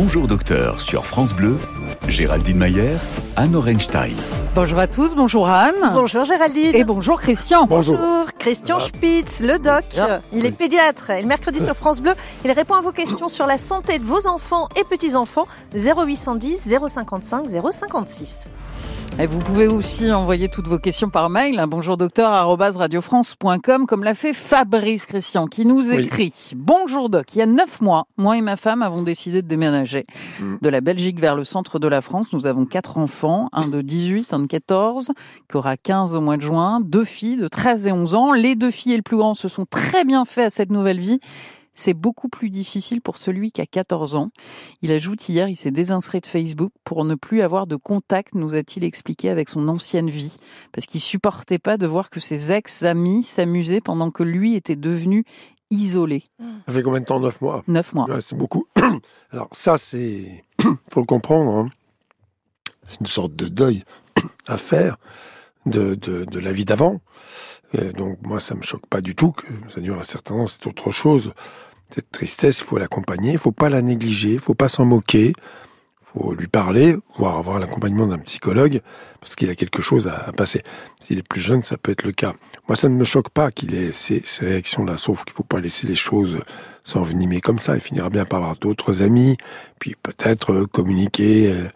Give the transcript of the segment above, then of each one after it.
Bonjour docteur. Sur France Bleu, Géraldine Mayer, Anne Orenstein. Bonjour à tous, bonjour Anne. Bonjour Géraldine. Et bonjour Christian. Bonjour. Christian Spitz, le doc. Il est pédiatre. Et le mercredi sur France Bleu, il répond à vos questions sur la santé de vos enfants et petits-enfants. 0810 055 056. Et vous pouvez aussi envoyer toutes vos questions par mail. Bonjour docteur radiofrance.com comme l'a fait Fabrice Christian qui nous écrit. Bonjour doc, il y a neuf mois, moi et ma femme avons décidé de déménager mm. de la Belgique vers le centre de la France. Nous avons quatre enfants, un de 18, un de 14, qui aura 15 au mois de juin, deux filles de 13 et 11 ans. Les deux filles et le plus grand se sont très bien fait à cette nouvelle vie c'est beaucoup plus difficile pour celui qui a 14 ans. Il ajoute hier, il s'est désinscrit de Facebook pour ne plus avoir de contact, nous a-t-il expliqué, avec son ancienne vie. Parce qu'il supportait pas de voir que ses ex-amis s'amusaient pendant que lui était devenu isolé. Ça fait combien de temps? Neuf mois Neuf mois. c'est beaucoup. Alors ça, c'est... faut le comprendre. Hein. Une sorte de deuil à faire de, de la vie d'avant. Donc moi, ça me choque pas du tout que ça dure un certain temps. C'est autre chose. Cette tristesse, il faut l'accompagner, il faut pas la négliger, il faut pas s'en moquer, il faut lui parler, voire avoir l'accompagnement d'un psychologue, parce qu'il a quelque chose à, passer. S'il est plus jeune, ça peut être le cas. Moi, ça ne me choque pas qu'il ait ces, réactions-là, sauf qu'il faut pas laisser les choses s'envenimer comme ça. Il finira bien par avoir d'autres amis, puis peut-être communiquer. Euh,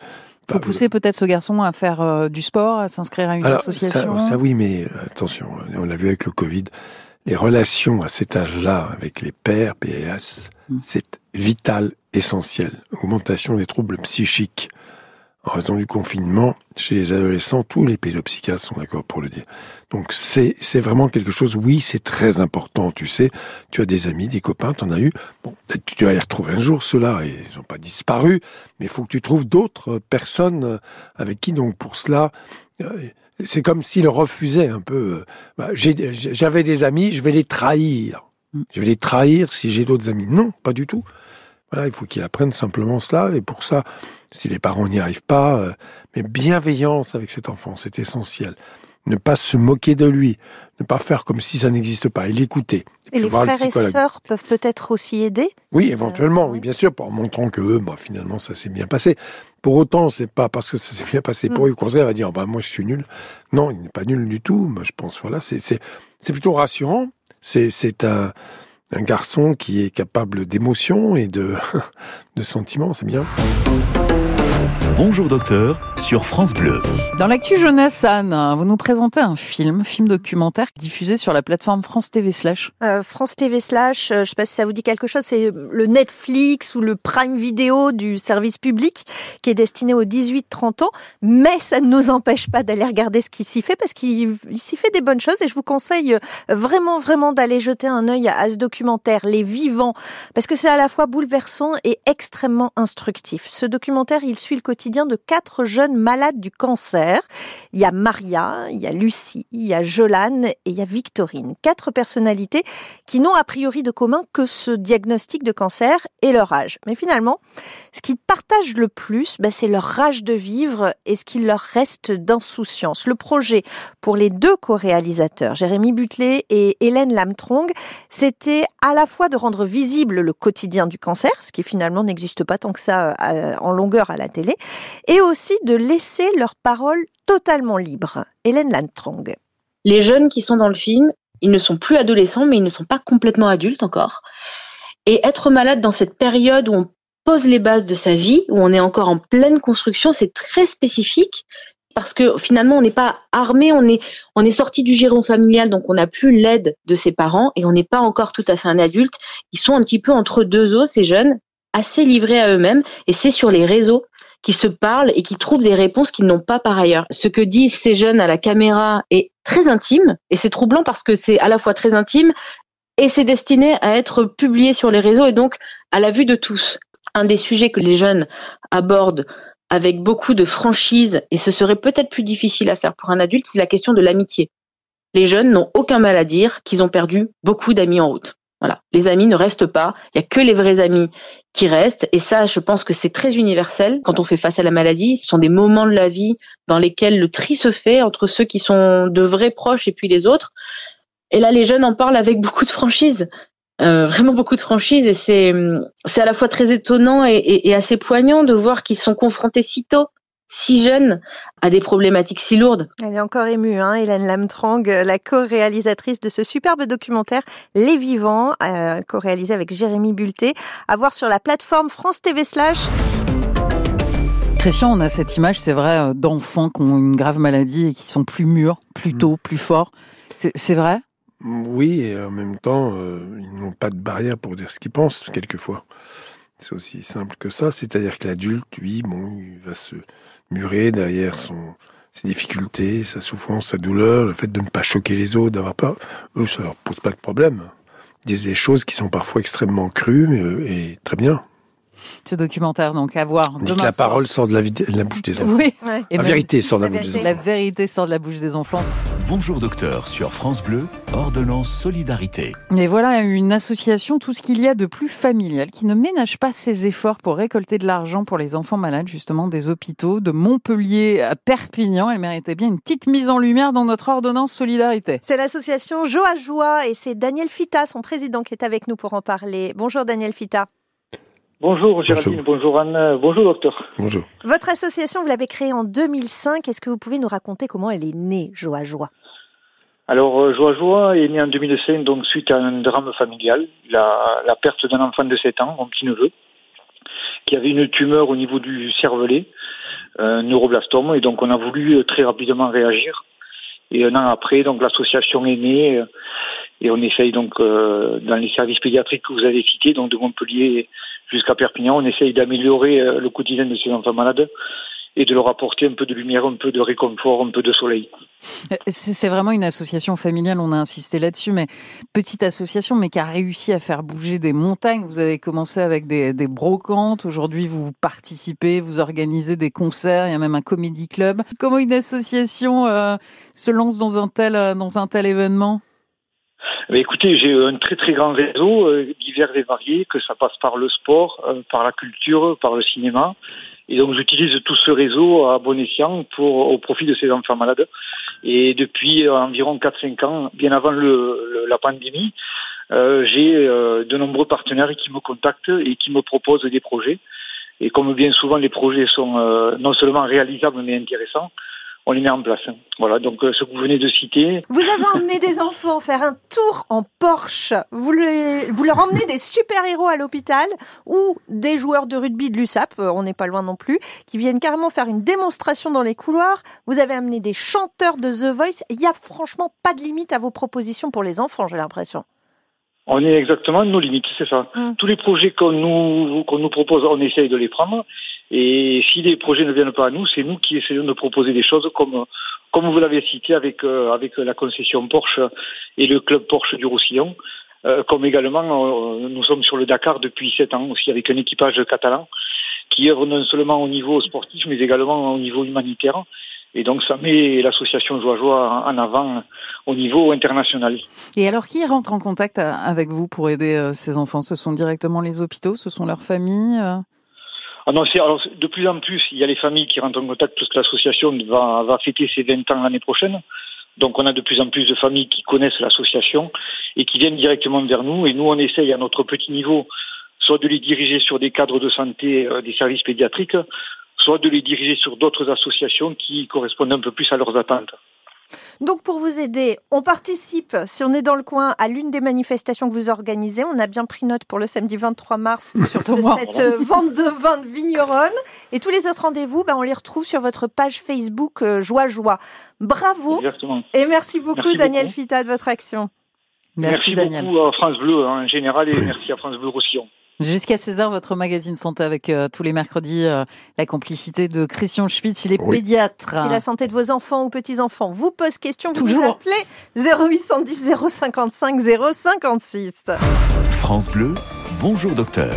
faut pousser peut-être ce garçon à faire euh, du sport, à s'inscrire à une association. Ça, ça, oui, mais euh, attention, on l'a vu avec le Covid les relations à cet âge-là avec les pères, PAS, mm. c'est vital, essentiel. Augmentation des troubles psychiques en raison du confinement, chez les adolescents, tous les pédopsychiatres sont d'accord pour le dire. Donc c'est c'est vraiment quelque chose. Oui, c'est très important. Tu sais, tu as des amis, des copains, t'en as eu. Bon, tu vas les retrouver un jour ceux-là et ils n'ont pas disparu, mais il faut que tu trouves d'autres personnes avec qui donc pour cela euh, c'est comme s'il refusait un peu. Euh, bah, j'avais des amis, je vais les trahir. Mm. Je vais les trahir si j'ai d'autres amis. Non, pas du tout. Voilà, il faut qu'il apprenne simplement cela. Et pour ça, si les parents n'y arrivent pas, euh, mais bienveillance avec cet enfant, c'est essentiel. Ne pas se moquer de lui, ne pas faire comme si ça n'existe pas, et l'écouter. Et, les frères et sœurs peuvent peut-être aussi aider Oui, éventuellement, oui, bien sûr, en montrant que eux, bah, finalement, ça s'est bien passé. Pour autant, c'est pas parce que ça s'est bien passé pour mm. eux, au contraire, va dire, bah, moi, je suis nul. Non, il n'est pas nul du tout. Moi, je pense, voilà, c'est plutôt rassurant. C'est un, un garçon qui est capable d'émotions et de, sentiments, c'est bien. Bonjour docteur sur France Bleu. Dans l'actu jeunesse, Anne, vous nous présentez un film, film documentaire diffusé sur la plateforme France TV Slash. Euh, France TV Slash, euh, je ne sais pas si ça vous dit quelque chose, c'est le Netflix ou le Prime Video du service public qui est destiné aux 18-30 ans, mais ça ne nous empêche pas d'aller regarder ce qui s'y fait parce qu'il s'y fait des bonnes choses et je vous conseille vraiment, vraiment d'aller jeter un œil à ce documentaire, Les Vivants, parce que c'est à la fois bouleversant et extrêmement instructif. Ce documentaire, il suit le quotidien de quatre jeunes malades du cancer. Il y a Maria, il y a Lucie, il y a Jolane et il y a Victorine. Quatre personnalités qui n'ont a priori de commun que ce diagnostic de cancer et leur âge. Mais finalement, ce qu'ils partagent le plus, ben, c'est leur rage de vivre et ce qu'il leur reste d'insouciance. Le projet pour les deux co-réalisateurs, Jérémy Butlet et Hélène Lamtrong, c'était à la fois de rendre visible le quotidien du cancer, ce qui finalement n'existe pas tant que ça euh, en longueur à la télé, et aussi de laisser leur parole totalement libre. Hélène Lantrong. Les jeunes qui sont dans le film, ils ne sont plus adolescents, mais ils ne sont pas complètement adultes encore. Et être malade dans cette période où on pose les bases de sa vie, où on est encore en pleine construction, c'est très spécifique parce que finalement on n'est pas armé, on est on est sorti du giron familial, donc on n'a plus l'aide de ses parents et on n'est pas encore tout à fait un adulte. Ils sont un petit peu entre deux eaux ces jeunes, assez livrés à eux-mêmes et c'est sur les réseaux qui se parlent et qui trouvent des réponses qu'ils n'ont pas par ailleurs. Ce que disent ces jeunes à la caméra est très intime et c'est troublant parce que c'est à la fois très intime et c'est destiné à être publié sur les réseaux et donc à la vue de tous. Un des sujets que les jeunes abordent avec beaucoup de franchise et ce serait peut-être plus difficile à faire pour un adulte, c'est la question de l'amitié. Les jeunes n'ont aucun mal à dire qu'ils ont perdu beaucoup d'amis en route. Voilà, les amis ne restent pas. Il y a que les vrais amis qui restent. Et ça, je pense que c'est très universel quand on fait face à la maladie. Ce sont des moments de la vie dans lesquels le tri se fait entre ceux qui sont de vrais proches et puis les autres. Et là, les jeunes en parlent avec beaucoup de franchise. Euh, vraiment beaucoup de franchise et c'est c'est à la fois très étonnant et, et, assez poignant de voir qu'ils sont confrontés si tôt si jeunes à des problématiques si lourdes. Elle est encore émue, hein, Hélène Lamtrang, la co-réalisatrice de ce superbe documentaire Les Vivants, euh, co-réalisé avec Jérémy Bulté, à voir sur la plateforme France TV Slash. Christian, on a cette image, c'est vrai, euh, d'enfants qui ont une grave maladie et qui sont plus mûrs, plus tôt, plus forts. C'est vrai? Oui, et en même temps, euh, ils n'ont pas de barrière pour dire ce qu'ils pensent, quelquefois. C'est aussi simple que ça. C'est-à-dire que l'adulte, lui, bon, il va se murer derrière son, ses difficultés, sa souffrance, sa douleur, le fait de ne pas choquer les autres, d'avoir pas. Eux, ça leur pose pas de problème. Ils disent des choses qui sont parfois extrêmement crues euh, et très bien ce documentaire donc à voir. Que la parole sort de la, bouche des enfants. Oui. La vérité sort de la, bouche des enfants. La vérité sort de la bouche des enfants. Bonjour docteur sur France Bleu, ordonnance solidarité. Et voilà une association, tout ce qu'il y a de plus familial, qui ne ménage pas ses efforts pour récolter de l'argent pour les enfants malades, justement des hôpitaux de Montpellier à Perpignan. Elle méritait bien une petite mise en lumière dans notre ordonnance solidarité. C'est l'association Joie Joie et c'est Daniel Fita, son président, qui est avec nous pour en parler. Bonjour Daniel Fita. Bonjour Géraldine, bonjour. Anne, bonjour docteur. Bonjour. Votre association, vous l'avez créée en 2005. Est-ce que vous pouvez nous raconter comment elle est née, Joie Joie Alors euh, Joie Joie est née en 2005 donc suite à un drame familial, la, la perte d'un enfant de 7 ans, mon petit-neveu, qui avait une tumeur au niveau du cervelet, un neuroblastome, et donc on a voulu euh, très rapidement réagir. Et un an après, donc l'association est née euh, et on essaye donc dans les services pédiatriques que vous avez cités, donc de Montpellier jusqu'à Perpignan. On essaye d'améliorer euh, le quotidien de ces enfants malades et de leur apporter un peu de lumière, un peu de réconfort, un peu de soleil. Euh, c'est vraiment une association familiale, on a insisté là-dessus, mais petite association, mais qui a réussi à faire bouger des montagnes. Vous avez commencé avec des, brocantes, aujourd'hui vous participez, vous organisez des concerts, il y a même un comédie club. Comment une association euh, se lance dans un tel, dans un tel événement? Écoutez, j'ai un très très grand réseau, euh, divers et variés, que ça passe par le sport, euh, par la culture, par le cinéma. Et donc j'utilise tout ce réseau à bon escient pour, au profit de ces enfants malades. Et depuis euh, environ 4-5 ans, bien avant la pandémie, j'ai de nombreux partenaires qui me contactent et qui me proposent des projets. Et comme bien souvent les projets sont non seulement réalisables mais intéressants, on les met en place. Voilà, donc euh, ce que vous venez de citer. Vous avez emmené des enfants faire un tour en Porsche. Vous, vous leur emmenez des super-héros à l'hôpital ou des joueurs de rugby de l'USAP, euh, on n'est pas loin non plus, qui viennent carrément faire une démonstration dans les couloirs. Vous avez amené des chanteurs de The Voice. Il n'y a franchement pas de limite à vos propositions pour les enfants, j'ai l'impression. On est exactement à nos limites, c'est ça. Hum. Tous les projets qu'on nous, qu'on nous propose, on essaye de les prendre. Et si les projets ne viennent pas à nous, c'est nous qui essayons de proposer des choses comme, comme vous l'avez cité avec, euh, avec la concession Porsche et le club Porsche du Roussillon. Euh, comme également, euh, nous sommes sur le Dakar depuis sept ans aussi avec un équipage catalan qui œuvre non seulement au niveau sportif mais également au niveau humanitaire. Et donc ça met l'association Joie Joie en avant au niveau international. Et alors qui rentre en contact avec vous pour aider ces enfants? Ce sont directement les hôpitaux? Ce sont leurs familles ah alors, de plus en plus, il y a les familles qui rentrent en contact parce que l'association va, va fêter ses 20 ans l'année prochaine. Donc on a de plus en plus de familles qui connaissent l'association et qui viennent directement vers nous. Et nous, on essaye à notre petit niveau soit de les diriger sur des cadres de santé, euh, des services pédiatriques, soit de les diriger sur d'autres associations qui correspondent un peu plus à leurs attentes. Donc pour vous aider, on participe, si on est dans le coin, à l'une des manifestations que vous organisez. On a bien pris note pour le samedi 23 mars de cette vente de vin de vigneronne. Et tous les autres rendez-vous, ben, on les retrouve sur votre page Facebook euh, Joie Joie. Bravo et merci beaucoup Daniel Fita de votre action. Merci, beaucoup à France Bleu hein, en général et merci à France Bleu Roussillon. Jusqu'à 16h, votre magazine santé avec euh, tous les mercredis euh, la complicité de Christian Schmitz, il est pédiatre. Si la santé de vos enfants ou petits-enfants vous pose question, vous Toujours. appelez 0810 055 056. France Bleu, bonjour docteur.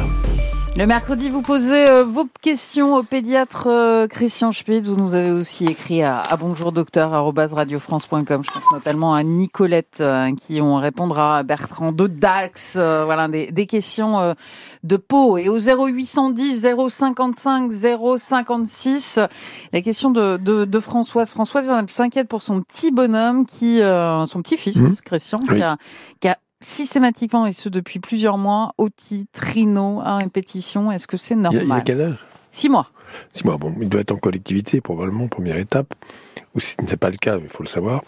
Le mercredi, vous posez euh, vos questions au pédiatre euh, Christian Spitz. Vous nous avez aussi écrit à, à bonjourdocteur@radiofrance.com. Je pense notamment à Nicolette euh, qui on répondra à Bertrand de Dax. voilà des, des questions de peau et au 0810 055 056. La question de, de, de Françoise. Françoise elle s'inquiète pour son petit bonhomme qui son petit fils mmh. Christian qui a, qui a systématiquement, et ce depuis plusieurs mois, otite, rhino à répétition. Est-ce que c'est normal Il a, quel âge Six mois. Six mois, bon, il doit être en collectivité, probablement, première étape. Ou si ce n'est pas le cas, il faut le savoir.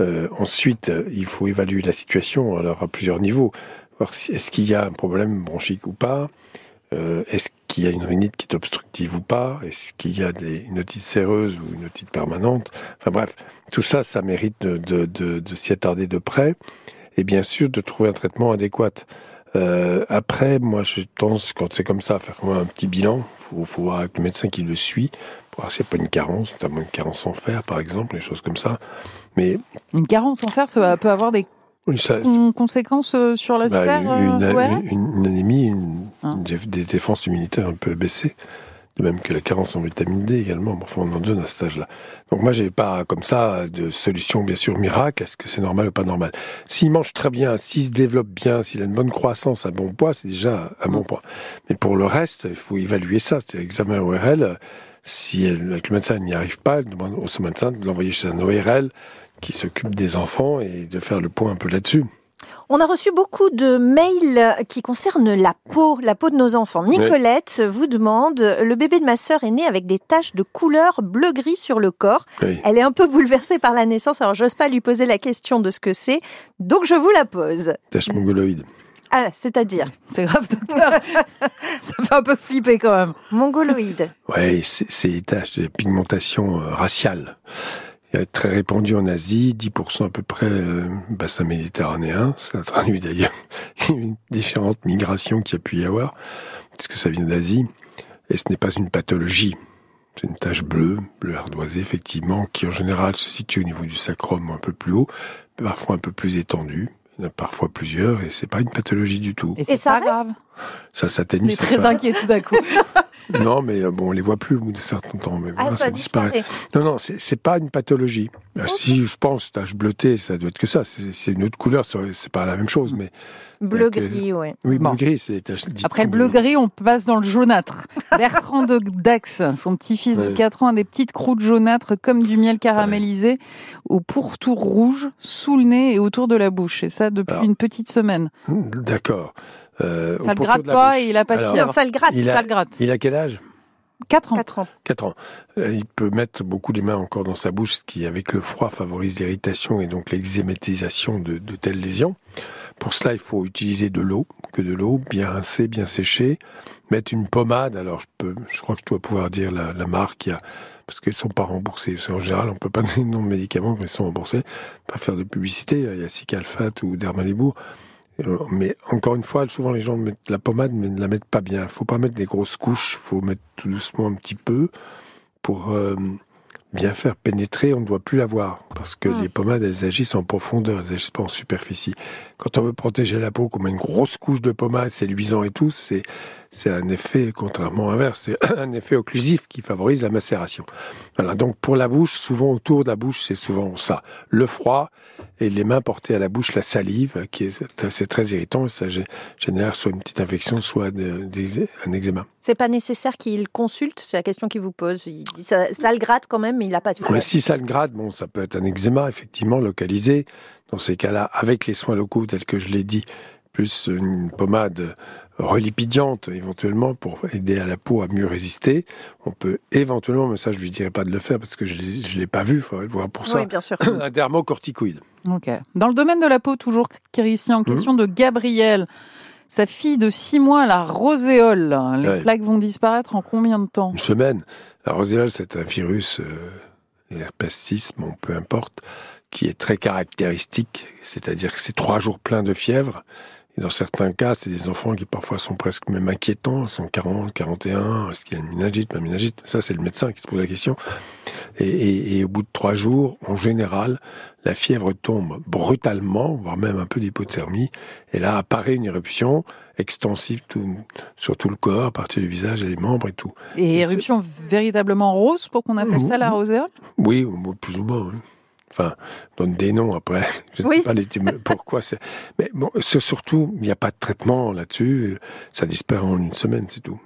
Euh, ensuite, il faut évaluer la situation alors à plusieurs niveaux. Si, est-ce qu'il y a un problème bronchique ou pas? Euh, Est-ce qu'il y a une rhinite qui est obstructive ou pas? Est-ce qu'il y a des, une otite séreuse ou une otite permanente? Enfin bref, tout ça, ça mérite de, de, de, de s'y attarder de près et bien sûr de trouver un traitement adéquat. Euh, après, moi, je pense, quand c'est comme ça, à faire quand même un petit bilan. Il faut, faut, voir avec le médecin qui le suit, pour voir s'il n'y a pas une carence, notamment une carence en fer, par exemple, des choses comme ça. Mais Une carence en fer peut, avoir des ça, conséquences euh, sur la bah, sphère une, euh, ORL? une, une anémie, une, Ah. des défenses immunitaires un peu baissées. De même que la carence en vitamine D également. Bon, Enfin, on en donne à cet âge-là. Donc moi, j'ai pas comme ça de solution, bien sûr, miracle. Est-ce que c'est normal ou pas normal? S'il mange très bien, s'il se développe bien, s'il a une bonne croissance, un bon poids, c'est déjà un bon point. Mais pour le reste, il faut évaluer ça. C'est examen ORL. Si elle, avec le médecin, elle n'y arrive pas, elle demande au médecin de l'envoyer chez un ORL qui s'occupe des enfants et de faire le point un peu là-dessus. On a reçu beaucoup de mails qui concernent la peau, la peau de nos enfants. Nicolette vous demande, le bébé de ma sœur est né avec des taches de couleur bleu-gris sur le corps. Oui. Elle est un peu bouleversée par la naissance, alors j'ose pas lui poser la question de ce que c'est, donc je vous la pose. Tache mongoloïde. Ah, c'est-à-dire C'est grave, docteur. Ça fait un peu flipper quand même. mongoloïde. Ouais, c'est c'est des taches de pigmentation euh, raciale. Il est très répandu en Asie, 10% à peu près euh, bassin méditerranéen. Ça traduit d'ailleurs une différentes migrations qu'il y a pu y avoir, puisque ça vient d'Asie. Et ce n'est pas une pathologie. C'est une tache bleue, bleu ardoisé, effectivement, qui en général se situe au niveau du sacrum un peu plus haut, parfois un peu plus étendu. Il y en a parfois plusieurs, et c'est pas une pathologie du tout. Et c'est ça grave. Ça s'atténue. est ça très inquiet tout à coup. Non, mais euh, bon, on les voit plus au bout de certains temps. Mais Ah, voilà, ça disparaît. Non, non, c'est c'est pas une pathologie. Ah, Si je pense, tache bleutée, ça doit être que ça. C'est c'est une autre couleur, c'est pas la même chose. Mais Bleu-gris, ouais. oui, Bon. bleu gris, c'est les taches. dites Après le bleu bleu-gris, on passe dans le jaunâtre. Bertrand de Dax, son petit-fils de Ouais. 4 ans, a des petites croûtes jaunâtres comme du miel caramélisé au pourtour rouge, sous le nez et autour de la bouche. Et ça depuis Alors. une petite semaine. D'accord. Euh, Ça le gratte pas bouche. et il a pas de Alors. Non, ça le gratte. Il a- Ça le gratte. Il a quel âge? 4 ans. 4 ans. 4 ans. Euh, Il peut mettre beaucoup les mains encore dans sa bouche, ce qui, avec le froid, favorise l'irritation et donc l'exématisation de, de telles lésions. Pour cela, il faut utiliser de l'eau, que de l'eau, bien rincée, bien séchée. Mettre une pommade. Alors, je peux, je crois que je dois pouvoir dire la, la marque. Il y a, parce qu'elles sont pas remboursées. Parce qu'en général, on peut pas donner de nom de médicaments quand ils sont remboursés. Pas faire de publicité. Il y a Cicalfate ou Dermalibour. Mais encore une fois, souvent les gens mettent la pommade, mais ne la mettent pas bien. faut pas mettre des grosses couches. faut mettre tout doucement un petit peu pour euh, bien faire pénétrer. On ne doit plus la voir parce que Mm. les pommades, elles agissent en profondeur, elles agissent pas en superficie. Quand on veut protéger la peau, comme une grosse couche de pommade, c'est luisant et tout, c'est c'est un effet contrairement inverse, c'est un effet occlusif qui favorise la macération. Voilà. Donc pour la bouche, souvent autour de la bouche, c'est souvent ça, le froid et les mains portées à la bouche, la salive, qui est c'est très irritant. Et ça gé- génère soit une petite infection, soit des- un eczéma. C'est pas nécessaire qu'il consulte, c'est la question qu'il vous pose. Il dit ça, ça le gratte quand même, mais il n'a pas de fièvre. si ça le grade, bon, ça peut être un eczéma, effectivement, localisé. Dans ces cas-là, avec les soins locaux, tels que je l'ai dit, plus une pommade relipidiante, éventuellement, pour aider à la peau à mieux résister. On peut éventuellement, mais ça, je lui dirais pas de le faire parce que je ne l'ai pas vu, il faudrait le voir pour ça, Oui, bien sûr. un dermocorticoïde. Ok. Dans le domaine de la peau, toujours Christian, question Mhm. de Gabriel. Sa fille de 6 mois a la roséole. Les Ouais. plaques vont disparaître en combien de temps? Une semaine. La roséole, c'est un virus, euh, herpestis, bon, peu importe, qui est très caractéristique, c'est-à-dire que c'est trois jours pleins de fièvre. Et dans certains cas, c'est des enfants qui parfois sont presque même inquiétants, ils sont 40, 41, est-ce qu'il y a une méningite, pas méningite? Ça, c'est le médecin qui se pose la question. Et, et- et au bout de trois jours, en général, la fièvre tombe brutalement, voire même un peu d'hypothermie. Et là apparaît une éruption extensive tout- sur tout le corps, à partir du visage et les membres et tout. Et Et éruption véritablement rose pour qu'on appelle ça la roséole Oui, plus ou moins. Enfin, donne des noms après. Je ne Oui. sais pas les, pourquoi c'est. Mais bon, c'est surtout, il n'y a pas de traitement là-dessus. Ça disparaît en une semaine, c'est tout.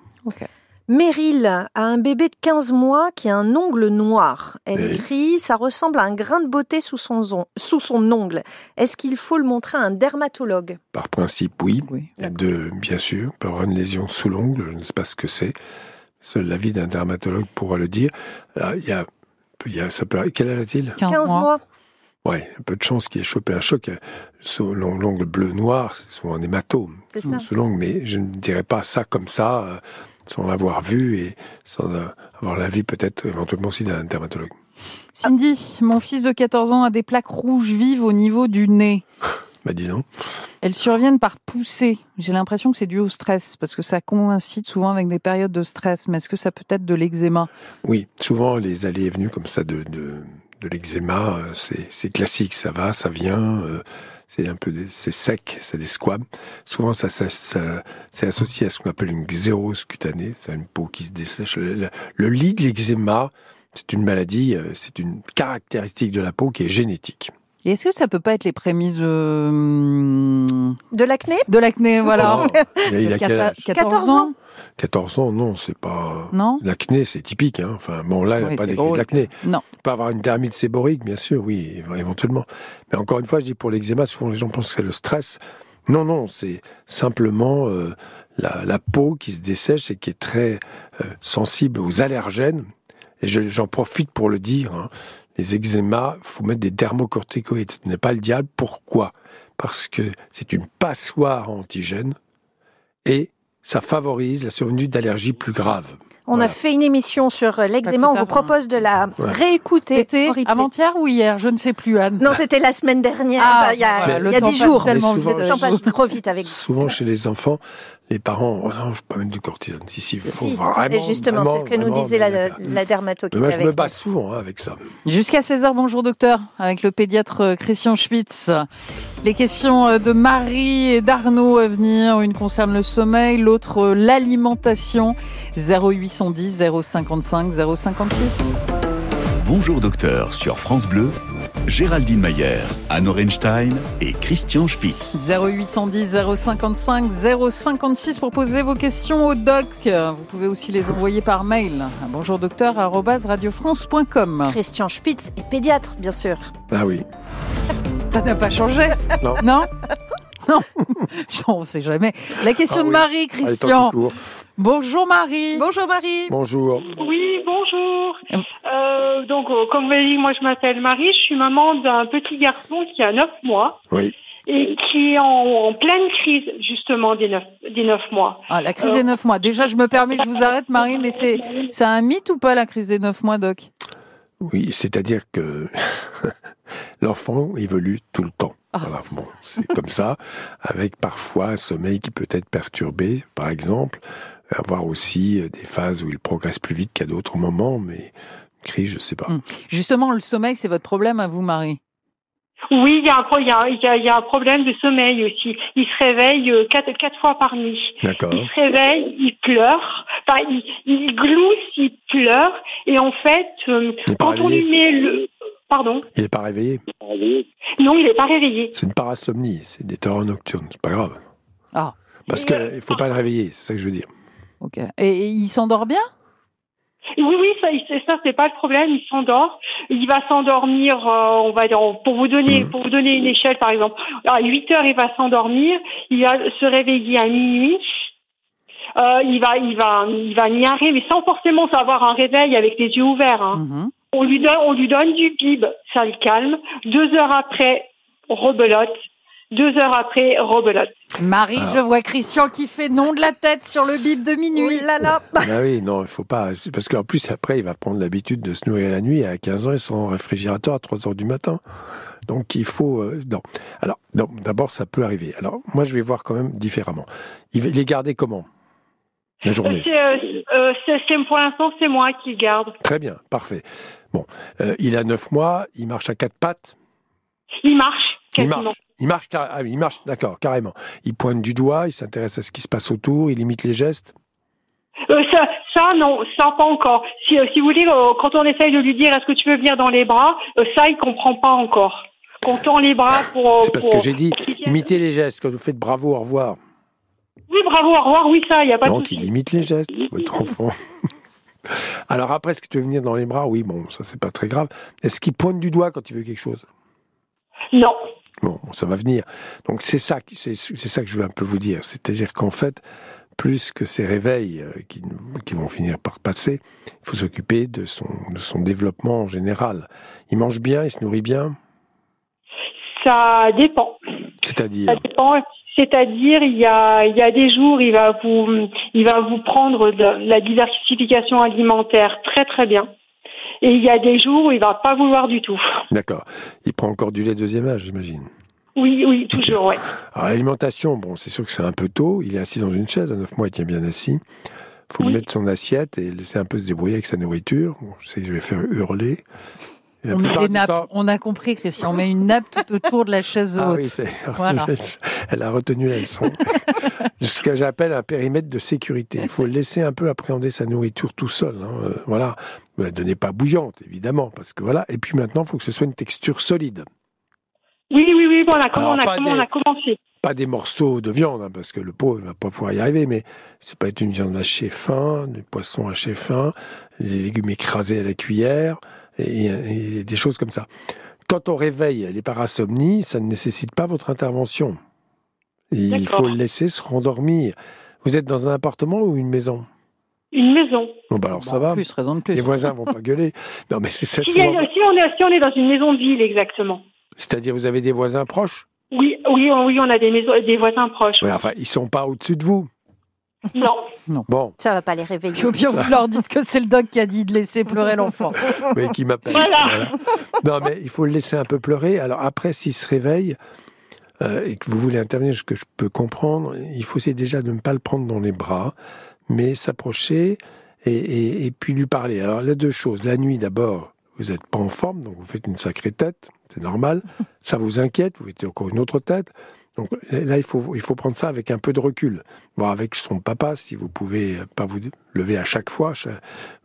Meryl a un bébé de 15 mois qui a un ongle noir. Elle écrit Ça ressemble à un grain de beauté sous son, on- sous son ongle. Est-ce qu'il faut le montrer à un dermatologue? Par principe, oui. Oui. De, bien sûr, peut avoir une lésion sous l'ongle, je ne sais pas ce que c'est. Seul l'avis d'un dermatologue pourra le dire. Alors, il y a, il y a, ça peut, quel âge a-t-il? 15, 15 mois. mois. Ouais, un peu de chance qu'il ait chopé un choc. L'on- l'ongle bleu-noir, c'est souvent un hématome C'est ça. sous l'ongle, mais je ne dirais pas ça comme ça, euh, sans l'avoir vu et sans euh, avoir l'avis peut-être éventuellement aussi d'un dermatologue. Cindy, mon fils de 14 ans a des plaques rouges vives au niveau du nez. Bah dis donc. Elles surviennent par poussée. J'ai l'impression que c'est dû au stress, parce que ça coïncide souvent avec des périodes de stress. Mais est-ce que ça peut être de l'eczéma? Oui, souvent les allées et venues comme ça de, de, de l'eczéma, euh, c'est classique, ça va, ça vient, euh, c'est un peu, c'est sec, c'est des squames. Souvent, ça, ça, ça- c'est associé à ce qu'on appelle une xérose cutanée, c'est une peau qui se dessèche. Le, le, le lit de l'eczéma, c'est une maladie, euh, c'est une caractéristique de la peau qui est génétique. Et est-ce que ça peut pas être les prémices euh, De l'acné? de l'acné Voilà. Oh, il a quel Quata- âge 14 ans 14 ans, non, c'est pas... Non L'acné, c'est typique. Hein. Enfin, bon, là, il Oui, n'a pas de l'acné. Non. Il peut avoir une dermite séborique, bien sûr, oui, éve- éventuellement. Mais encore une fois, je dis pour l'eczéma, souvent les gens pensent que c'est le stress. Non, non, c'est simplement euh, la, la peau qui se dessèche et qui est très euh, sensible aux allergènes. Et je- j'en profite pour le dire, hein, les eczémas, faut mettre des dermocorticoïdes. Ce n'est pas le diable. Pourquoi? Parce que c'est une passoire antigène et ça favorise la survenue d'allergies plus graves. On Voilà. a fait une émission sur euh, l'eczéma. On vous tard, propose de la Ouais. réécouter. C'était avant-hier ou hier? Je ne sais plus, Anne. Non, c'était la semaine dernière. Ah, il y a, voilà, il le y a temps 10 passe jours. souvent, Le temps passe trop vite avec vous. Souvent chez les enfants, les parents, oh non, je peux pas mettre du cortisone. Si, si, il faut Si. vraiment. Et justement, c'est ce que nous disait la, la dermato qui Mais moi, je avec me bats souvent hein, avec ça. Jusqu'à 16h, bonjour docteur, avec le pédiatre euh, Christian Spitz. Les questions euh, de Marie et d'Arnaud à venir. Une concerne le sommeil, l'autre euh, l'alimentation. 0810 055 056. Bonjour docteur sur France Bleu, Géraldine Mayer, Anne Orenstein et Christian Spitz. 0810 055 056 pour poser vos questions au doc. Vous pouvez aussi les envoyer par mail. Bonjour docteur radiofrance.com. Christian Spitz est pédiatre, bien sûr. Ah oui. Ça n'a pas changé Non. Non? Non On ne sait jamais. La question Ah de. Marie, Christian. Bonjour Marie. Bonjour Marie. Bonjour. Oui, bonjour. Euh. Euh, donc, euh, comme vous l'avez dit, moi je m'appelle Marie, je suis maman d'un petit garçon qui a 9 mois Oui. et qui est en, en pleine crise justement des 9, des 9 mois. Ah, la crise des 9 mois. Déjà, je me permets, je vous arrête Marie, mais c'est c'est un mythe ou pas la crise des 9 mois, Doc? Oui, c'est-à-dire que l'enfant évolue tout le temps. Ah. Voilà, bon, c'est comme ça, avec parfois un sommeil qui peut être perturbé, par exemple, avoir aussi euh, des phases où il progresse plus vite qu'à d'autres moments, mais crise, je sais pas. Mm. Justement, le sommeil, c'est votre problème à vous, Marie? Oui, il y, a un, pro- il, y a, il, y a, il y a un problème de sommeil aussi. Il se réveille euh, quatre, quatre fois par nuit. D'accord. Il se réveille, il pleure, enfin il, il glousse, il pleure, et en fait, euh, quand on lui met le... Pardon Il n'est pas réveillé. Non, il n'est pas réveillé. C'est une parasomnie, c'est des terreurs nocturnes, c'est pas grave. Ah. Parce qu'il ne faut pas le réveiller, c'est ça que je veux dire. Ok. Et, et il s'endort bien? Oui, oui, ça, ça c'est pas le problème. Il s'endort. Il va s'endormir. euh, on va dire pour vous donner, Mhm. pour vous donner une échelle, par exemple, à 8 heures, il va s'endormir. Il va se réveiller à minuit. Euh, il va, il va, il va mais sans forcément avoir un réveil avec les yeux ouverts. hein. Mhm. On lui donne, on lui donne du bib, ça le calme. Deux heures après, rebelote. Deux heures après, rebelote. Marie, Alors. je vois Christian qui fait non de la tête sur le bip de minuit. Oui, là, là. Ah oui, non, il faut pas. Parce qu'en plus, après, il va prendre l'habitude de se nourrir la nuit. À 15 ans, ils sont au réfrigérateur à 3 heures du matin. Donc, il faut. euh, non. Alors, non, d'abord, ça peut arriver. Alors, moi, je vais voir quand même différemment. Il va les garder comment La journée? c'est, euh, euh, c'est- pour l'instant, c'est moi qui le garde. Très bien, parfait. Bon, euh, il a 9 mois, il marche à quatre pattes? Il marche. Il quasiment. marche. Il marche, car- ah il marche, d'accord, carrément. Il pointe du doigt, il s'intéresse à ce qui se passe autour, il imite les gestes? Euh, ça, ça, non, ça pas encore. Si, si vous voulez, quand on essaye de lui dire est-ce que tu veux venir dans les bras, ça il comprend pas encore. Quand on tend les bras pour. C'est parce pour- que j'ai dit, imitez les gestes. Quand vous faites bravo, au revoir. Oui, bravo, au revoir, oui, ça, il n'y a pas de Donc, il imite les gestes, votre enfant. Alors après, est-ce que tu veux venir dans les bras? Oui, bon, ça, c'est pas très grave. Est-ce qu'il pointe du doigt quand il veut quelque chose? Non. Bon, ça va venir. Donc c'est ça, c'est ça que je veux un peu vous dire. C'est-à-dire qu'en fait, plus que ces réveils euh, qui, qui, vont finir par passer, il faut s'occuper de son, de son développement en général. Il mange bien, il se nourrit bien? Ça dépend. C'est-à-dire? Ça dépend. C'est-à-dire, il y a, il y a des jours, il va vous, il va vous prendre de la diversification alimentaire très très bien. Et il y a des jours où il va pas vouloir du tout. D'accord. Il prend encore du lait deuxième âge, j'imagine. Oui, oui, toujours, oui. Alors l'alimentation, bon, c'est sûr que c'est un peu tôt. Il est assis dans une chaise, à 9 mois, il tient bien assis. Il faut lui mettre son assiette et laisser un peu se débrouiller avec sa nourriture. je sais que je vais faire hurler. On met des nappes. On a compris, Christian. On met une nappe tout autour de la chaise haute. Ah oui, c'est... Voilà. Elle a retenu la leçon. Ce que j'appelle un périmètre de sécurité. Il faut le laisser un peu appréhender sa nourriture tout seul. Hein. Euh, voilà. Ne la donnez pas bouillante, évidemment, parce que voilà. Et puis maintenant, il faut que ce soit une texture solide. Oui, oui, oui. On, a, comment, on, a, on a commencé pas des morceaux de viande, hein, parce que le pot ne va pas pouvoir y arriver, mais c'est pas être une viande hachée fin, du poisson haché fin, des légumes écrasés à la cuillère, et, des choses comme ça. Quand on réveille les parasomnies, ça ne nécessite pas votre intervention. Il faut le laisser se rendormir. Vous êtes dans un appartement ou une maison? Une maison. Bon, bah alors ça va. Plus, raison de plus. Les voisins vont pas gueuler. Non, mais c'est si, si, on est, si on est dans une maison de ville, exactement. C'est-à-dire, vous avez des voisins proches? Oui, oui, oui, on a des, maisons, des voisins proches. Enfin, ils sont pas au-dessus de vous non. non. Bon. Ça va pas les réveiller. Ou bien vous leur dites que c'est le doc qui a dit de laisser pleurer l'enfant. Oui, qui m'appelle. Voilà. Non, mais il faut le laisser un peu pleurer. Alors après, s'il se réveille euh, et que vous voulez intervenir, ce que je peux comprendre, il faut essayer déjà de ne pas le prendre dans les bras, mais s'approcher et, et, puis lui parler. Alors, il y a deux choses. La nuit, d'abord, vous n'êtes pas en forme, donc vous faites une sacrée tête, c'est normal. Ça vous inquiète, vous faites encore une autre tête. Donc là, il faut, il faut prendre ça avec un peu de recul. Voir avec son papa, si vous pouvez pas vous lever à chaque fois.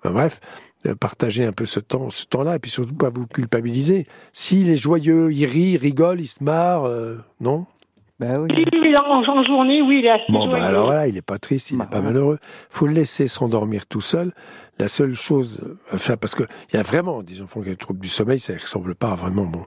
bref, euh, partager un peu ce temps, ce temps-là, et puis surtout pas vous culpabiliser. S'il est joyeux, il rit, il rigole, il se marre, euh, non? Bah oui. oui, en, journée, oui, il est assez Bon, bah alors voilà, il n'est pas triste, il n'est bah pas malheureux. faut le laisser s'endormir tout seul. La seule chose à faire, parce qu'il y a vraiment des enfants qui ont des troubles du sommeil, ça ne ressemble pas à vraiment bon.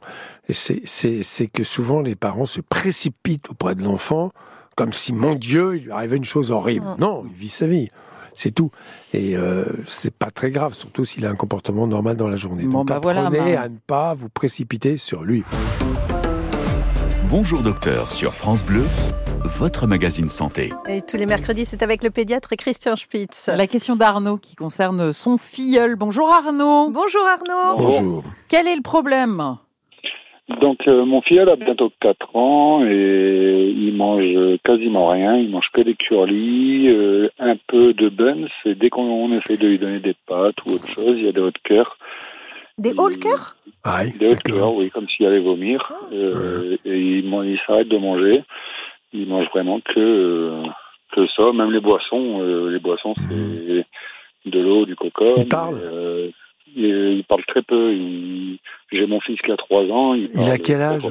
Et c'est que souvent les parents se précipitent auprès de l'enfant comme si, mon Dieu, il lui arrivait une chose horrible. Mm. Non, il vit sa vie. C'est tout. Et euh, c'est pas très grave, surtout s'il a un comportement normal dans la journée. Bon, Donc bah apprenez à ne pas vous précipiter sur lui. Bonjour docteur sur France Bleu, votre magazine santé. Et tous les mercredis, c'est avec le pédiatre Christian Spitz. La question d'Arnaud qui concerne son filleul. Bonjour Arnaud. Bonjour Arnaud. Bonjour. Quel est le problème? Donc euh, mon filleul a bientôt 4 ans et il mange quasiment rien, il mange que des curlis, euh, un peu de buns et dès qu'on essaie de lui donner des pâtes ou autre chose, il y a des hauts de cœur. Des hauts de cœur? Des hauts de cœur, oui, comme s'il allait vomir. Oh. Euh, et il, il s'arrête de manger. Il mange vraiment que que ça, même les boissons. les boissons, c'est mmh. de l'eau, du coca. Il parle il, parle très peu. J'ai mon fils qui a 3 ans. Il, il a quel âge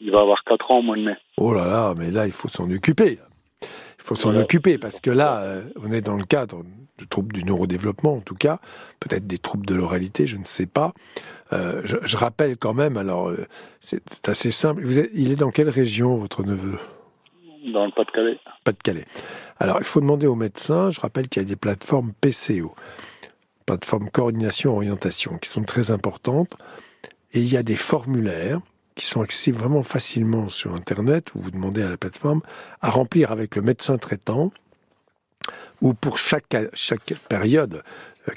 Il va avoir 4 ans au mois de mai. Oh là là, mais là, il faut s'en occuper. Il faut s'en occuper parce que là, euh, on est dans le cadre de troubles du neurodéveloppement, en tout cas, peut-être des troubles de l'oralité, je ne sais pas. Euh, je, rappelle quand même, alors, euh, c'est assez simple. Vous il est dans quelle région, votre neveu? Dans le Pas-de-Calais. Pas-de-Calais. Alors, il faut demander au médecin. Je rappelle qu'il y a des plateformes PCO plateforme coordination-orientation, qui sont très importantes. Et il y a des formulaires qui sont accessibles vraiment facilement sur Internet, où vous demandez à la plateforme à remplir avec le médecin traitant, ou pour chaque, chaque période,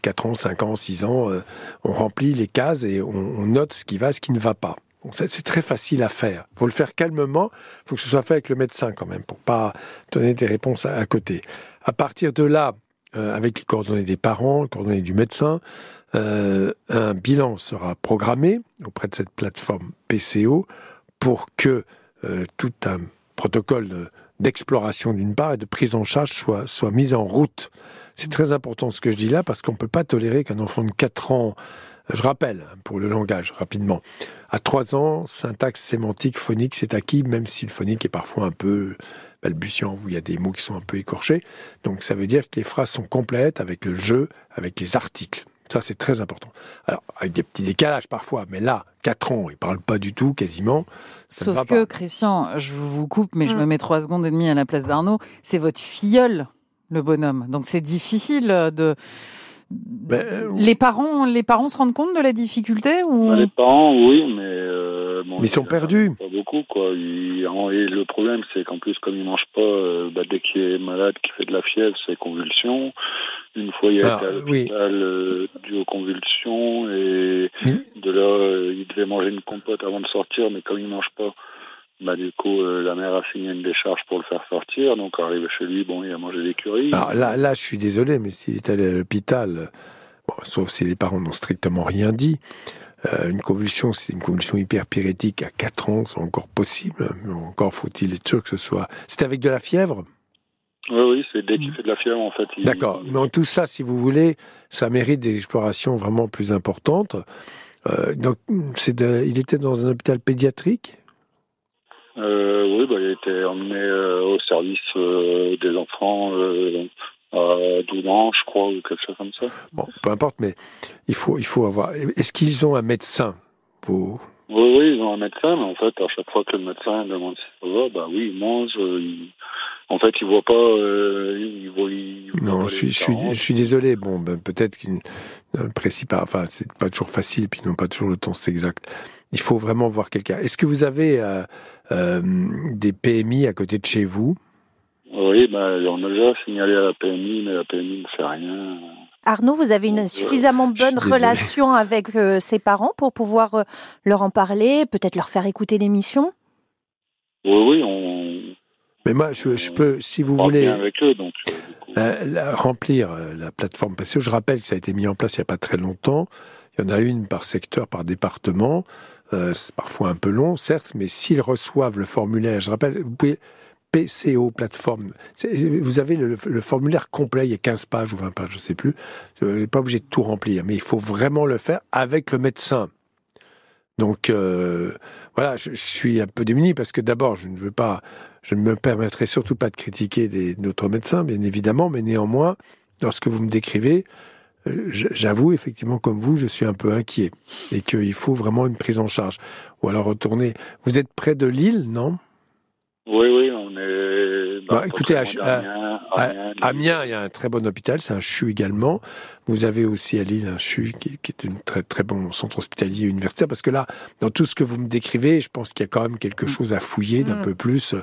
4 euh, ans, 5 ans, 6 ans, euh, on remplit les cases et on, note ce qui va, ce qui ne va pas. C'est très facile à faire. Il faut le faire calmement. Il faut que ce soit fait avec le médecin quand même, pour pas donner des réponses à côté. À partir de là, euh, avec les coordonnées des parents, les coordonnées du médecin. Euh, un bilan sera programmé auprès de cette plateforme PCO pour que euh, tout un protocole d'exploration d'une part et de prise en charge soit, soit mis en route. C'est très important ce que je dis là parce qu'on ne peut pas tolérer qu'un enfant de 4 ans, je rappelle hein, pour le langage rapidement, à 3 ans, syntaxe sémantique phonique c'est acquis même si le phonique est parfois un peu balbutiant, où il y a des mots qui sont un peu écorchés. Donc ça veut dire que les phrases sont complètes avec le jeu, avec les articles. Ça, c'est très important. Alors, avec des petits décalages parfois, mais là, 4 ans, il parle pas du tout, quasiment. Sauf que, Christian, je vous coupe, mais je mm. me mets 3 secondes et demie à la place d'Arnaud. C'est votre filleul, le bonhomme. Donc, c'est difficile de. Ben, euh, les parents, les parents se rendent compte de la difficulté ou? Ben, Les parents, oui, mais euh, ils sont perdus. Pas beaucoup, quoi. et le problème, c'est qu'en plus, comme il mange pas, euh, bah, dès qu'il est malade, qu'il fait de la fièvre, c'est convulsions. Une fois, il a été à l'hôpital euh, dû aux convulsions et de là, euh, il devait manger une compote avant de sortir, mais comme il mange pas, bah du coup, euh, la mère a signé une décharge pour le faire sortir. Donc, arrivé chez lui, bon, il a mangé des curries. Alors là, là, je suis désolé, mais s'il est allé à l'hôpital, sauf si les parents n'ont strictement rien dit, une convulsion, c'est une convulsion hyperpyrétique à 4 ans, c'est encore possible. Mais encore faut-il être sûr que ce soit. C'était avec de la fièvre? Oui, oui, c'est dès qu'il fait de la fièvre, en fait. D'accord. Mais en tout ça, si vous voulez, ça mérite des explorations vraiment plus importantes. Euh, donc, c'est il était dans un hôpital pédiatrique? Euh, Oui, bah, il a été emmené euh, au service euh, des enfants à Doulan, je crois, ou quelque chose comme ça. Bon, peu importe, mais il faut, il faut avoir. Est-ce qu'ils ont un médecin vous... Oui, oui, ils ont un médecin, mais en fait, à chaque fois que le médecin demande si ça va, bah oui, il mange, il en fait, il voit pas. Euh, il voit, non, je suis, je, suis, je suis, désolé. Bon, ben, peut-être qu'il ne précise pas. Enfin, c'est pas toujours facile, puis ils n'ont pas toujours le temps, c'est exact. Il faut vraiment voir quelqu'un. Est-ce que vous avez euh, euh, des PMI à côté de chez vous? Oui, ben, on a déjà signalé à la PMI, mais la PMI ne fait rien. Arnaud, vous avez une suffisamment bonne relation avec ses parents pour pouvoir leur en parler, peut-être leur faire écouter l'émission? Oui, oui, on, mais moi, je, je peux, si vous voulez, avec eux, donc, euh, remplir euh, la plateforme que Je rappelle que ça a été mis en place il n'y a pas très longtemps. Il y en a une par secteur, par département. Euh, c'est parfois un peu long, certes, mais s'ils reçoivent le formulaire, je rappelle, vous pouvez PCO plateforme. Vous avez le, formulaire complet, il y a 15 pages ou 20 pages, je ne sais plus. Vous n'êtes pas obligé de tout remplir, mais il faut vraiment le faire avec le médecin. Donc euh, voilà, je, je, suis un peu démuni parce que d'abord, je ne veux pas je ne me permettrai surtout pas de critiquer des, notre médecin, bien évidemment, mais néanmoins, lorsque vous me décrivez, euh, j'avoue effectivement comme vous, je suis un peu inquiet et qu'il faut vraiment une prise en charge. Ou alors retourner. Vous êtes près de Lille, non? Oui, oui, on est. Bah, écoutez, à, Amiens, il y a un très bon hôpital, c'est un CHU également. Vous avez aussi à Lille un CHU qui, qui est un très très bon centre hospitalier universitaire, parce que là, dans tout ce que vous me décrivez, je pense qu'il y a quand même quelque mm. chose à fouiller d'un mm. peu plus.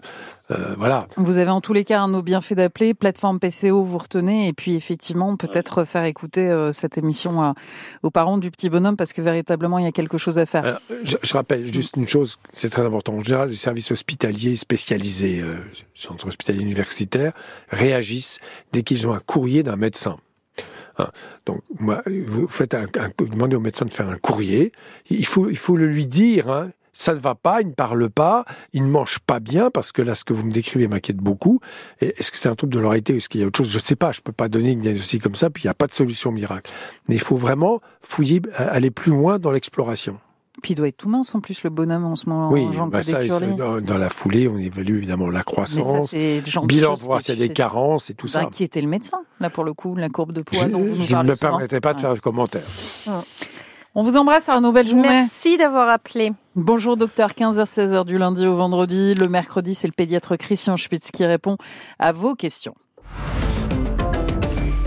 Euh, voilà. Vous avez en tous les cas un bien fait d'appeler, plateforme PCO, vous retenez, et puis effectivement peut-être faire écouter euh, cette émission aux parents du petit bonhomme, parce que véritablement il y a quelque chose à faire. je, rappelle juste une chose, c'est très important. En général, les services hospitaliers spécialisés, euh, centres hospitaliers universitaires, réagissent dès qu'ils ont un courrier d'un médecin. Hein. Donc, vous faites demandez au médecin de faire un courrier. Il faut, il faut le lui dire. Hein. Ça ne va pas, il ne parle pas, il ne mange pas bien, parce que là, ce que vous me décrivez m'inquiète beaucoup. Est-ce que c'est un trouble de l'oreille Est-ce qu'il y a autre chose? Je ne sais pas, je ne peux pas donner une diagnostic comme ça, puis il n'y a pas de solution miracle. Mais il faut vraiment fouiller, aller plus loin dans l'exploration. Puis il doit être tout mince en plus le bonhomme en ce moment. Oui, bah ça, dans, la foulée, on évalue évidemment la croissance, bilan pour voir s'il y a des carences et tout ça. Qui était le médecin là pour le coup, la courbe de poids je, dont vous Je ne me permettais pas de faire de commentaire. On vous embrasse Arnaud Journée. Merci d'avoir appelé. Bonjour docteur, 15h-16h du lundi au vendredi. Le mercredi, c'est le pédiatre Christian Spitz qui répond à vos questions.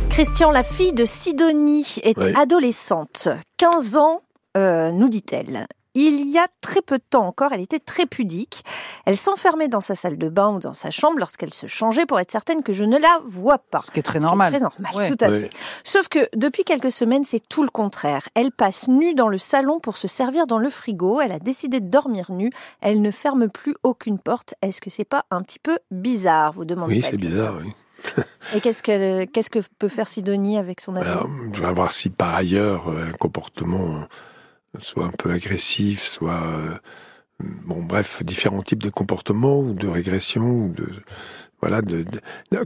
Christian, la fille de Sidonie est adolescente, 15 ans, euh, nous dit-elle. Il y a très peu de temps encore, elle était très pudique. Elle s'enfermait dans sa salle de bain ou dans sa chambre lorsqu'elle se changeait pour être certaine que je ne la vois pas. Ce qui est très normal. très normal, tout à fait. Sauf que depuis quelques semaines, c'est tout le contraire. Elle passe nue dans le salon pour se servir dans le frigo. Elle a décidé de dormir nue. Elle ne ferme plus aucune porte. Est-ce que c'est pas un petit peu bizarre, vous demandez Oui, c'est bizarre, oui. Et qu'est-ce que, qu'est-ce que peut faire Sidonie avec son ami Je vais voir si par ailleurs euh, un comportement soit un peu agressif, soit euh, bon bref différents types de comportements ou de régression ou de voilà de,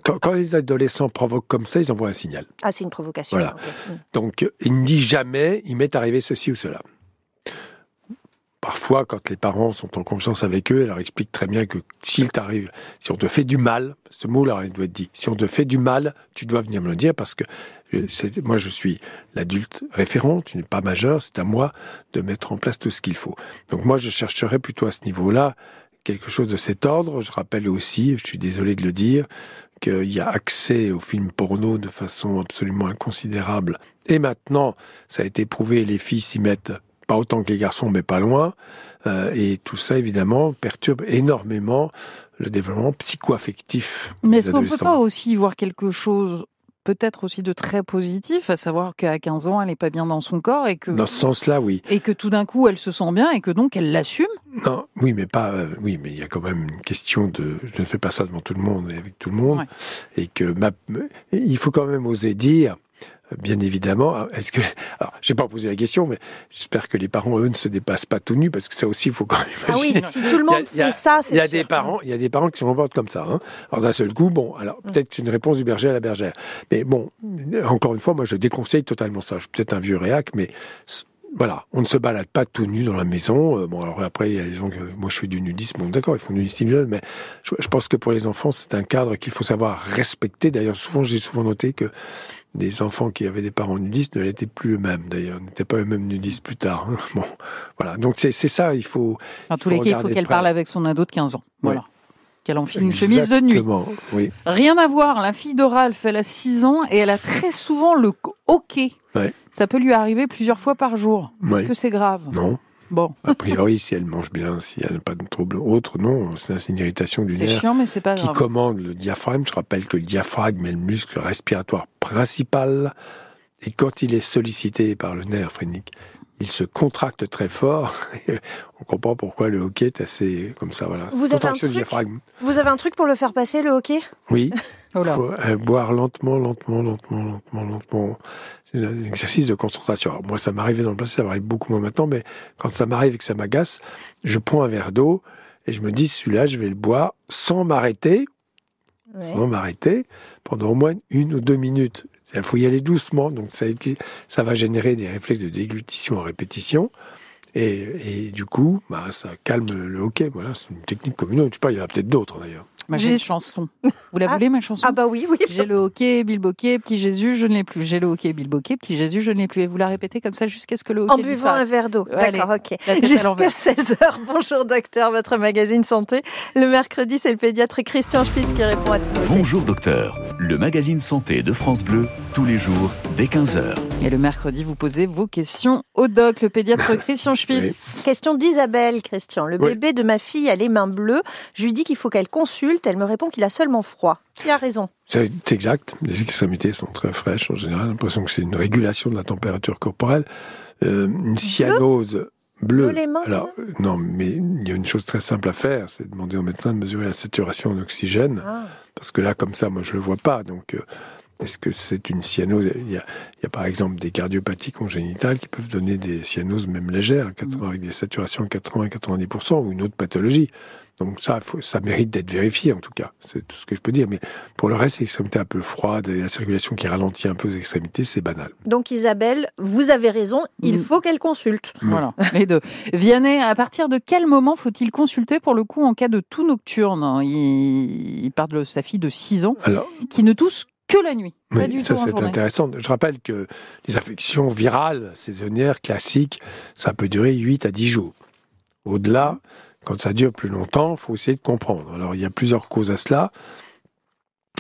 quand, les adolescents provoquent comme ça, ils envoient un signal. Ah, c'est une provocation. Voilà. Mm. Donc il ne dit jamais il m'est arrivé ceci ou cela. Parfois, quand les parents sont en confiance avec eux, elle leur explique très bien que s'il t'arrive, si on te fait du mal, ce mot-là, il doit être dit, si on te fait du mal, tu dois venir me le dire parce que moi, je suis l'adulte référent, tu n'es pas majeur, c'est à moi de mettre en place tout ce qu'il faut. Donc moi, je chercherais plutôt à ce niveau-là quelque chose de cet ordre. Je rappelle aussi, je suis désolé de le dire, qu'il y a accès aux films porno de façon absolument inconsidérable. Et maintenant, ça a été prouvé, les filles s'y mettent pas autant que les garçons, mais pas loin. Euh, et tout ça, évidemment, perturbe énormément le développement psycho-affectif. Mais est-ce qu'on ne peut pas aussi voir quelque chose peut-être aussi de très positif, à savoir qu'à 15 ans, elle n'est pas bien dans son corps et que dans ce sens-là, oui, et que tout d'un coup, elle se sent bien et que donc elle l'assume? Non, oui, mais pas, euh, oui, mais il y a quand même une question de, je ne fais pas ça devant tout le monde et avec tout le monde, et que il faut quand même oser dire bien évidemment. Est-ce que, alors, j'ai pas posé la question, mais j'espère que les parents, eux, ne se dépassent pas tout nus, parce que ça aussi, il faut quand même imaginer. Ah oui, si tout le monde fait ça, c'est Il y a des parents, il y a des parents qui se comportent comme ça. Hein. Alors d'un seul coup, bon, alors mm. peut-être c'est une réponse du berger à la bergère, mais bon, encore une fois, moi, je déconseille totalement ça. Je suis peut-être un vieux réac, mais voilà, on ne se balade pas tout nu dans la maison. Euh, bon, alors après, il y a des gens que moi je fais du nudisme. Bon, d'accord, ils font du nudisme, mais je, je pense que pour les enfants, c'est un cadre qu'il faut savoir respecter. D'ailleurs, souvent, j'ai souvent noté que des enfants qui avaient des parents nudistes ne l'étaient plus eux-mêmes, d'ailleurs, n'étaient pas eux-mêmes nudistes plus tard. Hein. Bon, voilà. Donc c'est ça, il faut. En tous les cas, il faut qu'elle parle avec son ado de 15 ans. Voilà. Qu'elle enfile une chemise de nuit. Oui. Rien à voir. La fille de Ralph, elle a 6 ans et elle a très souvent le hockey. Ça peut lui arriver plusieurs fois par jour. Est-ce que c'est grave? Non. Bon. A priori, si elle mange bien, si elle n'a pas de trouble autre, non, c'est une irritation du nerf. C'est chiant, mais c'est pas Qui commande le diaphragme. Je rappelle que le diaphragme est le muscle respiratoire principal. Et quand il est sollicité par le nerf phrénique, il se contracte très fort. On comprend pourquoi le hockey est assez comme ça. Voilà. Vous avez, un truc, vous avez un truc pour le faire passer, le hockey? Oui. Il faut euh, boire lentement, lentement, lentement, lentement, lentement. C'est un exercice de concentration. Alors, moi, ça m'arrivait dans le passé, ça m'arrive beaucoup moins maintenant, mais quand ça m'arrive et que ça m'agace, je prends un verre d'eau et je me dis, celui-là, je vais le boire sans m'arrêter, sans m'arrêter, pendant au moins une ou deux minutes. Il faut y aller doucement, donc ça, va générer des réflexes de déglutition en répétition. Et, du coup, bah, ça calme le hockey. Voilà, c'est une technique commune. Je sais pas, il y en a peut-être d'autres d'ailleurs. J'ai une chanson. Vous la ah. voulez, ma chanson Ah bah oui, oui. J'ai le hockey, bilboquet, petit Jésus, je ne l'ai plus. J'ai le hockey, bilboquet, petit Jésus, je ne l'ai plus. Et vous la répétez comme ça jusqu'à ce que le hockey En buvant un verre d'eau. D'accord, ok. Jusqu'à 16h. Bonjour docteur, votre magazine santé. Le mercredi, c'est le pédiatre Christian Spitz qui répond à toutes Bonjour docteur, le magazine santé de France Bleu, tous les jours, dès 15h. Et le mercredi, vous posez vos questions au doc, le pédiatre Christian Spitz. Question d'Isabelle, Christian. Le bébé de ma fille a les mains bleues. Je lui dis qu'il faut qu'elle consulte elle me répond qu'il a seulement froid. Qui a raison C'est exact. Les extrémités sont très fraîches en général. J'ai l'impression que c'est une régulation de la température corporelle. Euh, une cyanose bleue. Alors, non, mais il y a une chose très simple à faire, c'est demander au médecin de mesurer la saturation en oxygène. Ah. Parce que là, comme ça, moi, je le vois pas. Donc, euh, est-ce que c'est une cyanose? Il y, a, il y, a, par exemple des cardiopathies congénitales qui peuvent donner des cyanoses même légères, mm. avec des saturations 80-90% ou une autre pathologie. Donc ça, ça mérite d'être vérifié en tout cas. C'est tout ce que je peux dire. Mais pour le reste, l'extrémité un peu froide et la circulation qui ralentit un peu aux extrémités, c'est banal. Donc Isabelle, vous avez raison, il mm. faut qu'elle consulte. Voilà, les deux. Vianney, à partir de quel moment faut-il consulter pour le coup en cas de tout nocturne il... parle de sa fille de 6 ans qui ne tousse que la nuit. Oui, ça c'est intéressant. Je rappelle que les infections virales saisonnières classiques, ça peut durer 8 à 10 jours. Au-delà, quand ça dure plus longtemps, il faut essayer de comprendre. Alors il y a plusieurs causes à cela.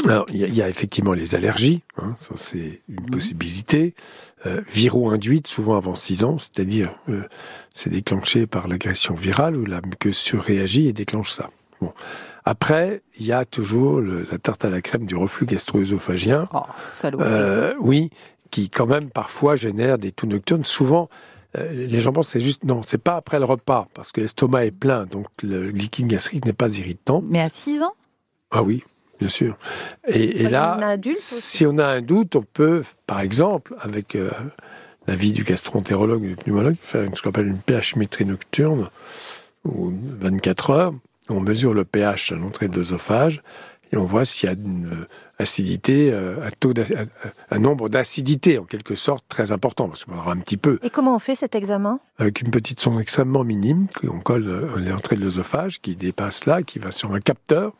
Alors, il y, a, effectivement les allergies, hein, ça c'est une mhm. possibilité. Euh, Viro-induite, souvent avant 6 ans, c'est-à-dire euh, c'est déclenché par l'agression virale où la muqueuse surréagit et déclenche ça. Bon. Après, il y a toujours la tarte à la crème du reflux gastro-œsophagien. Oh, euh, oui, qui quand même parfois génère des toux nocturnes. Souvent, les gens pensent que c'est juste non, c'est pas après le repas parce que l'estomac est plein, donc le liquide gastrique n'est pas irritant. Mais à 6 ans? Ah oui, bien sûr. Et, là, si on a un doute, on peut, par exemple, avec euh, l'avis du gastroentérologue ou du pneumologue, faire ce qu'on appelle une pH métrie nocturne ou 24 heures. On mesure le pH à l'entrée de l'œsophage et on voit s'il y a une acidité, un taux, un nombre d'acidité en quelque sorte très important, parce qu'on aura un petit peu. Et comment on fait cet examen? Avec une petite sonde extrêmement minime qu'on colle à l'entrée de l'œsophage, qui dépasse là, qui va sur un capteur,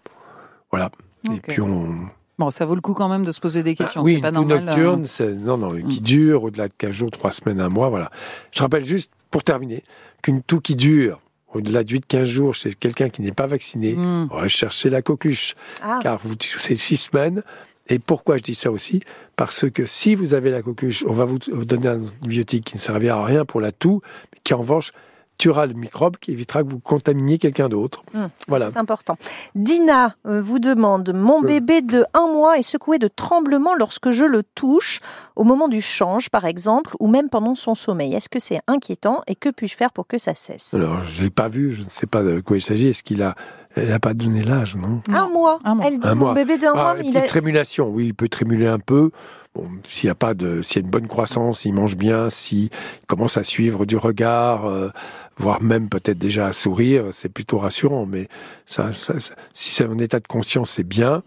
voilà. Et puis on Bon, ça vaut le coup quand même de se poser des bah questions. oui, c'est pas une normal, nocturne, c'est non, non, qui Mm. dure au-delà de 15 jours, 3 semaines, un mois, voilà. Je rappelle juste, pour terminer, qu'une toux qui dure au-delà de 8-15 jours chez quelqu'un qui n'est pas vacciné, Mm. recherchez la coqueluche, Ah, car vous, c'est 6 semaines. Et pourquoi je dis ça aussi? Parce que si vous avez la coqueluche, on va vous vous donner un antibiotique qui ne servira à rien pour la toux, mais qui en revanche tuera le microbe qui évitera que vous contaminiez quelqu'un d'autre. Hmm, Voilà. c'est important. Dina euh, vous demande Mon bébé de un mois est secoué de tremblements lorsque je le touche, au moment du change par exemple, ou même pendant son sommeil. Est-ce que c'est inquiétant et que puis-je faire pour que ça cesse? Alors, je l'ai pas vu, je ne sais pas de quoi il s'agit. Est-ce qu'il a... Elle n'a pas donné l'âge, non Un mois. Un mois. Elle dit Un Mon mois. bébé de un Ah, mois, il petite a. trémulation, oui, il peut trémuler un peu. Bon, s'il y a pas de, s'il y a une bonne croissance, il mange bien, s'il commence à suivre du regard, euh, voire même peut-être déjà à sourire, c'est plutôt rassurant. Mais ça, ça- ça- si c'est un état de conscience, c'est bien.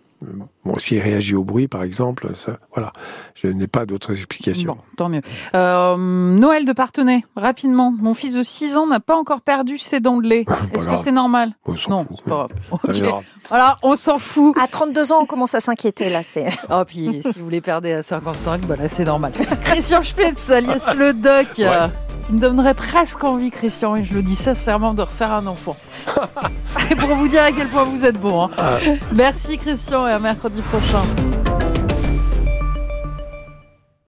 Bon, s'il réagit au bruit, par exemple, ça, voilà. Je n'ai pas d'autres explications. Bon, tant mieux. Euh, Noël de Partenay, rapidement. Mon fils de 6 ans n'a pas encore perdu ses dents de lait. Est-ce que c'est normal On s'en Non, fout. c'est pas grave. Ça Ok. viendra. Voilà, on s'en fout. À 32 ans, on commence à s'inquiéter là. C'est. Oh, puis si vous les perdez à 55, bah là, c'est normal. Christian Spitz, alias le doc, euh, qui me donnerait presque envie, Christian, et je le dis sincèrement, de refaire un enfant. C'est pour vous dire à quel point vous êtes bon. hein. Ah. Merci, Christian, mercredi prochain.